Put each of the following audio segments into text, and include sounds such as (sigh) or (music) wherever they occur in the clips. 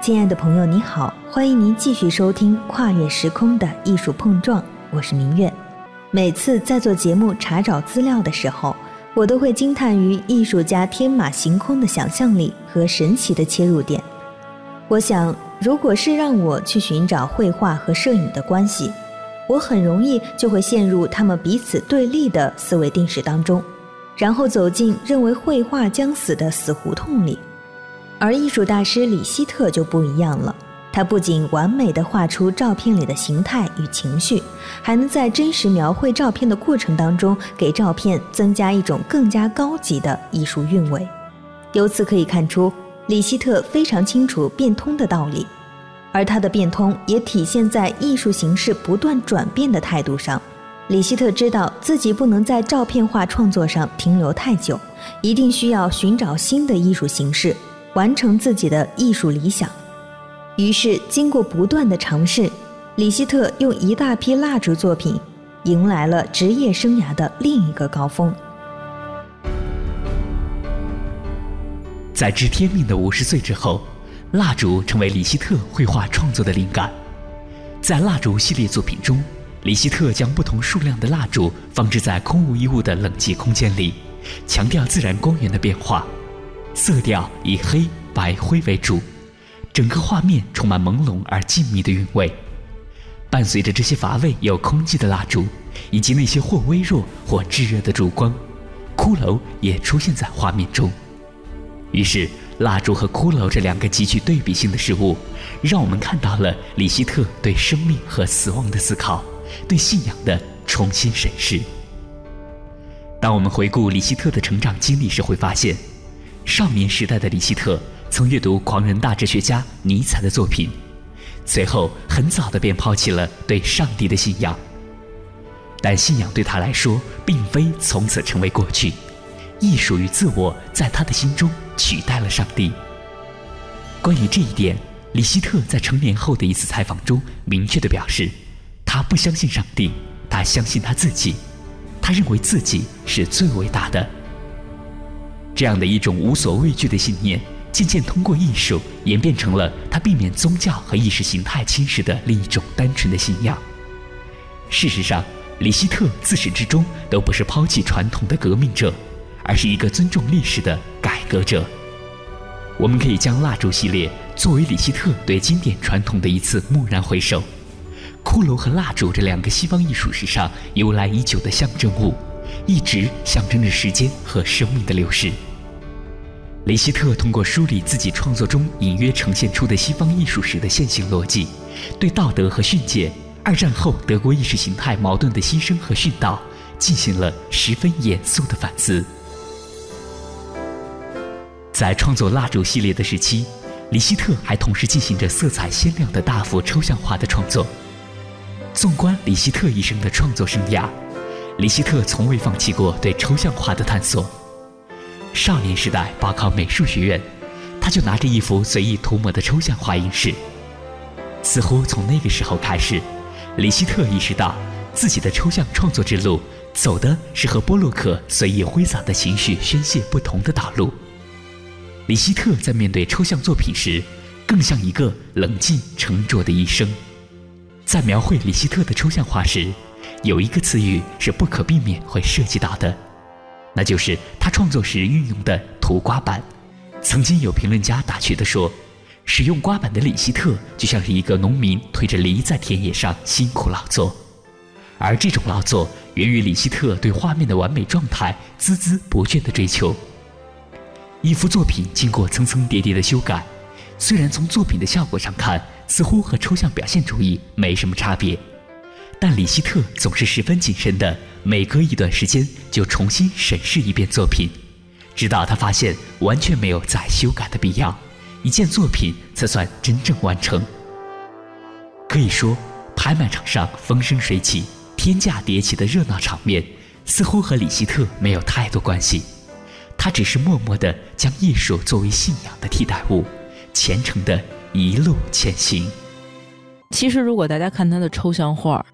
亲爱的朋友，你好，欢迎您继续收听《跨越时空的艺术碰撞》，我是明月。每次在做节目查找资料的时候，我都会惊叹于艺术家天马行空的想象力和神奇的切入点。我想，如果是让我去寻找绘画和摄影的关系，我很容易就会陷入他们彼此对立的思维定式当中，然后走进认为绘画将死的死胡同里。而艺术大师李希特就不一样了，他不仅完美的画出照片里的形态与情绪，还能在真实描绘照片的过程当中，给照片增加一种更加高级的艺术韵味。由此可以看出，李希特非常清楚变通的道理，而他的变通也体现在艺术形式不断转变的态度上。李希特知道自己不能在照片画创作上停留太久，一定需要寻找新的艺术形式。完成自己的艺术理想，于是经过不断的尝试，李希特用一大批蜡烛作品，迎来了职业生涯的另一个高峰。在知天命的五十岁之后，蜡烛成为李希特绘画创作的灵感。在蜡烛系列作品中，李希特将不同数量的蜡烛放置在空无一物的冷寂空间里，强调自然光源的变化。色调以黑白灰为主，整个画面充满朦胧而静谧的韵味。伴随着这些乏味又空寂的蜡烛，以及那些或微弱或炙热的烛光，骷髅也出现在画面中。于是，蜡烛和骷髅这两个极具对比性的事物，让我们看到了李希特对生命和死亡的思考，对信仰的重新审视。当我们回顾李希特的成长经历时，会发现。少年时代的李希特曾阅读狂人大哲学家尼采的作品，随后很早的便抛弃了对上帝的信仰。但信仰对他来说，并非从此成为过去，艺术与自我在他的心中取代了上帝。关于这一点，李希特在成年后的一次采访中明确的表示，他不相信上帝，他相信他自己，他认为自己是最伟大的。这样的一种无所畏惧的信念，渐渐通过艺术演变成了他避免宗教和意识形态侵蚀的另一种单纯的信仰。事实上，李希特自始至终都不是抛弃传统的革命者，而是一个尊重历史的改革者。我们可以将蜡烛系列作为李希特对经典传统的一次蓦然回首。骷髅和蜡烛这两个西方艺术史上由来已久的象征物，一直象征着时间和生命的流逝。雷希特通过梳理自己创作中隐约呈现出的西方艺术史的线性逻辑，对道德和训诫、二战后德国意识形态矛盾的牺牲和殉道，进行了十分严肃的反思。在创作蜡烛系列的时期，李希特还同时进行着色彩鲜亮的大幅抽象画的创作。纵观李希特一生的创作生涯，李希特从未放弃过对抽象画的探索。少年时代报考美术学院，他就拿着一幅随意涂抹的抽象画应试。似乎从那个时候开始，李希特意识到自己的抽象创作之路走的是和波洛克随意挥洒的情绪宣泄不同的道路。李希特在面对抽象作品时，更像一个冷静沉着的医生。在描绘李希特的抽象画时，有一个词语是不可避免会涉及到的。那就是他创作时运用的涂刮板。曾经有评论家打趣地说：“使用刮板的李希特就像是一个农民推着犁在田野上辛苦劳作。”而这种劳作源于李希特对画面的完美状态孜孜不倦的追求。一幅作品经过层层叠叠的修改，虽然从作品的效果上看似乎和抽象表现主义没什么差别。但李希特总是十分谨慎的，每隔一段时间就重新审视一遍作品，直到他发现完全没有再修改的必要，一件作品才算真正完成。可以说，拍卖场上风生水起、天价迭起的热闹场面，似乎和李希特没有太多关系，他只是默默的将艺术作为信仰的替代物，虔诚的一路前行。其实，如果大家看他的抽象画。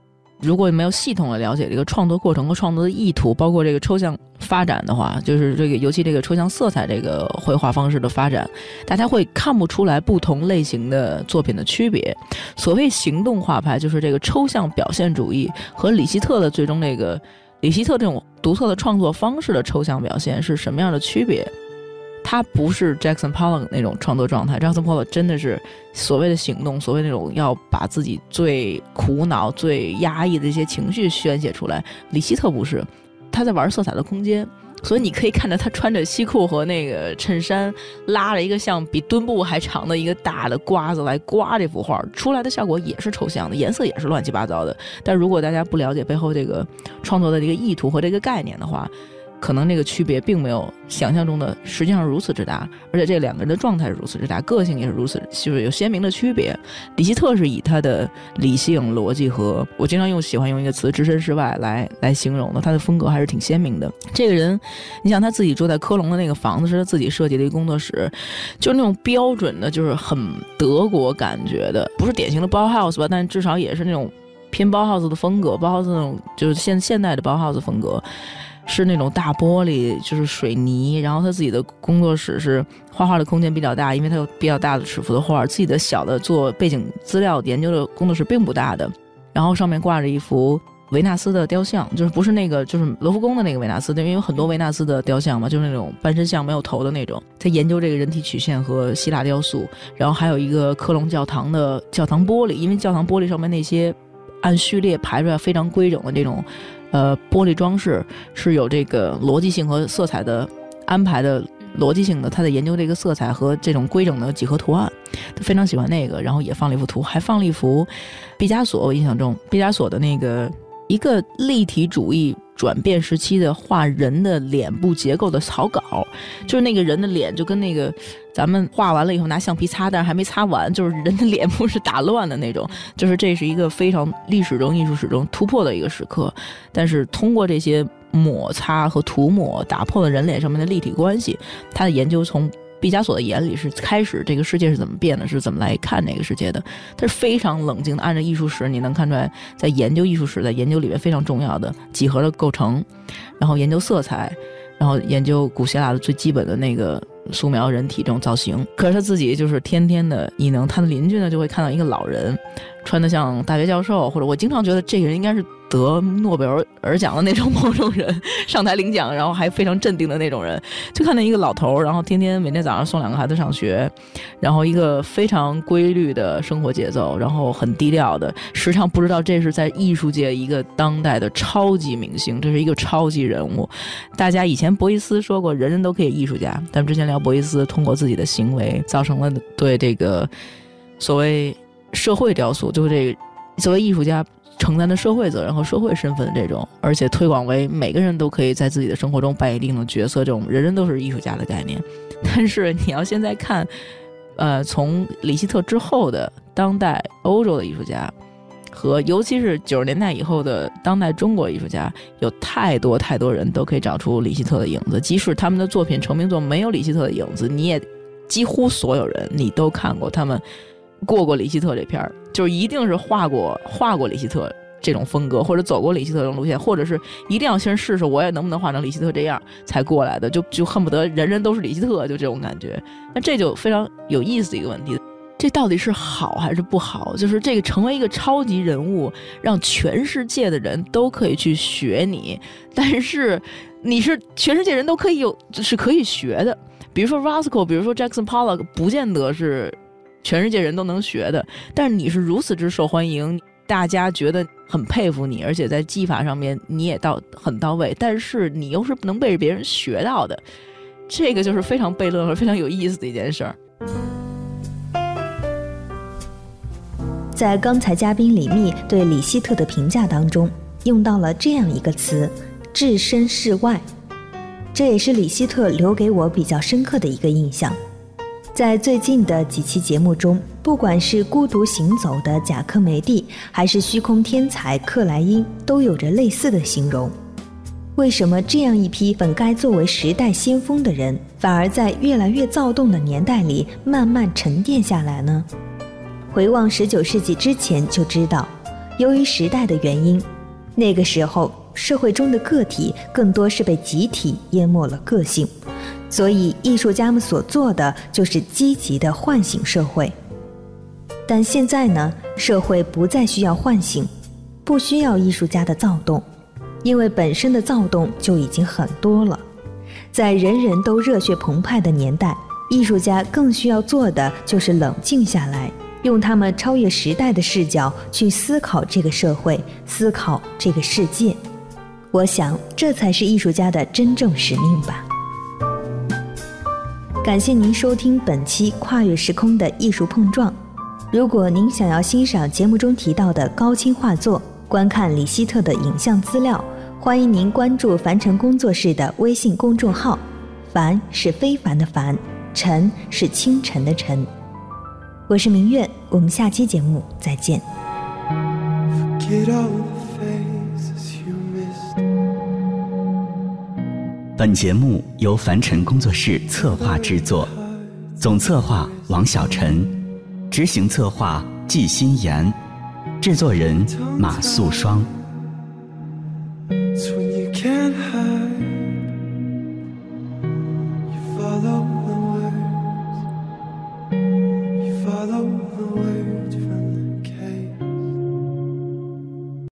如果没有系统的了解这个创作过程和创作的意图，包括这个抽象发展的话，就是这个尤其这个抽象色彩这个绘画方式的发展，大家会看不出来不同类型的作品的区别。所谓行动画派，就是这个抽象表现主义和里希特的最终这个里希特这种独特的创作方式的抽象表现是什么样的区别？他不是 Jackson Pollock 那种创作状态，Jackson Pollock 真的是所谓的行动，所谓那种要把自己最苦恼、最压抑的一些情绪宣泄出来。里希特不是，他在玩色彩的空间，所以你可以看到他穿着西裤和那个衬衫，拉着一个像比墩布还长的一个大的刮子来刮这幅画，出来的效果也是抽象的，颜色也是乱七八糟的。但如果大家不了解背后这个创作的这个意图和这个概念的话，可能这个区别并没有想象中的实际上如此之大，而且这两个人的状态是如此之大，个性也是如此，就是有鲜明的区别。李希特是以他的理性逻辑和我经常用喜欢用一个词“置身事外”来来形容的，他的风格还是挺鲜明的。这个人，你想他自己住在科隆的那个房子是他自己设计的一个工作室，就是那种标准的，就是很德国感觉的，不是典型的包 house 吧，但至少也是那种偏包 house 的风格，包 house 那种就是现现代的包 house 风格。是那种大玻璃，就是水泥，然后他自己的工作室是画画的空间比较大，因为他有比较大的尺幅的画。自己的小的做背景资料研究的工作室并不大的，然后上面挂着一幅维纳斯的雕像，就是不是那个就是罗浮宫的那个维纳斯，因为有很多维纳斯的雕像嘛，就是那种半身像没有头的那种。他研究这个人体曲线和希腊雕塑，然后还有一个科隆教堂的教堂玻璃，因为教堂玻璃上面那些按序列排出来非常规整的这种。呃，玻璃装饰是有这个逻辑性和色彩的安排的逻辑性的，他在研究这个色彩和这种规整的几何图案，他非常喜欢那个，然后也放了一幅图，还放了一幅毕加索，我印象中毕加索的那个一个立体主义。转变时期的画人的脸部结构的草稿，就是那个人的脸就跟那个咱们画完了以后拿橡皮擦，但是还没擦完，就是人的脸部是打乱的那种。就是这是一个非常历史中艺术史中突破的一个时刻，但是通过这些抹擦和涂抹，打破了人脸上面的立体关系。他的研究从。毕加索的眼里是开始，这个世界是怎么变的？是怎么来看这个世界的？他是非常冷静的，按照艺术史，你能看出来，在研究艺术史，在研究里面非常重要的几何的构成，然后研究色彩，然后研究古希腊的最基本的那个素描人体这种造型。可是他自己就是天天的，你能他的邻居呢就会看到一个老人，穿的像大学教授，或者我经常觉得这个人应该是。得诺贝尔奖的那种 (laughs) 某种人上台领奖，然后还非常镇定的那种人，就看见一个老头儿，然后天天每天早上送两个孩子上学，然后一个非常规律的生活节奏，然后很低调的，时常不知道这是在艺术界一个当代的超级明星，这是一个超级人物。大家以前博伊斯说过，人人都可以艺术家，但之前聊博伊斯通过自己的行为造成了对这个所谓社会雕塑，就是这个作为艺术家。承担的社会责任和社会身份这种，而且推广为每个人都可以在自己的生活中扮演一定的角色，这种人人都是艺术家的概念。(laughs) 但是你要现在看，呃，从里希特之后的当代欧洲的艺术家，和尤其是九十年代以后的当代中国艺术家，有太多太多人都可以找出里希特的影子。即使他们的作品成名作没有里希特的影子，你也几乎所有人你都看过他们。过过里希特这片儿，就是一定是画过画过里希特这种风格，或者走过里希特这种路线，或者是一定要先试试我也能不能画成里希特这样才过来的，就就恨不得人人都是里希特，就这种感觉。那这就非常有意思的一个问题，这到底是好还是不好？就是这个成为一个超级人物，让全世界的人都可以去学你，但是你是全世界人都可以有是可以学的，比如说 Roscoe，比如说 Jackson Pollock，不见得是。全世界人都能学的，但是你是如此之受欢迎，大家觉得很佩服你，而且在技法上面你也到很到位，但是你又是不能被别人学到的，这个就是非常悖论和非常有意思的一件事儿。在刚才嘉宾李密对李希特的评价当中，用到了这样一个词“置身事外”，这也是李希特留给我比较深刻的一个印象。在最近的几期节目中，不管是孤独行走的贾科梅蒂，还是虚空天才克莱因，都有着类似的形容。为什么这样一批本该作为时代先锋的人，反而在越来越躁动的年代里慢慢沉淀下来呢？回望十九世纪之前，就知道，由于时代的原因，那个时候社会中的个体更多是被集体淹没了个性，所以艺术家们所做的就是积极的唤醒社会。但现在呢，社会不再需要唤醒，不需要艺术家的躁动，因为本身的躁动就已经很多了。在人人都热血澎湃的年代，艺术家更需要做的就是冷静下来。用他们超越时代的视角去思考这个社会，思考这个世界。我想，这才是艺术家的真正使命吧。感谢您收听本期跨越时空的艺术碰撞。如果您想要欣赏节目中提到的高清画作，观看李希特的影像资料，欢迎您关注凡尘工作室的微信公众号。凡是非凡的凡，尘是清晨的晨。我是明月，我们下期节目再见。本节目由凡尘工作室策划制作，总策划王小晨，执行策划季新妍，制作人马素双。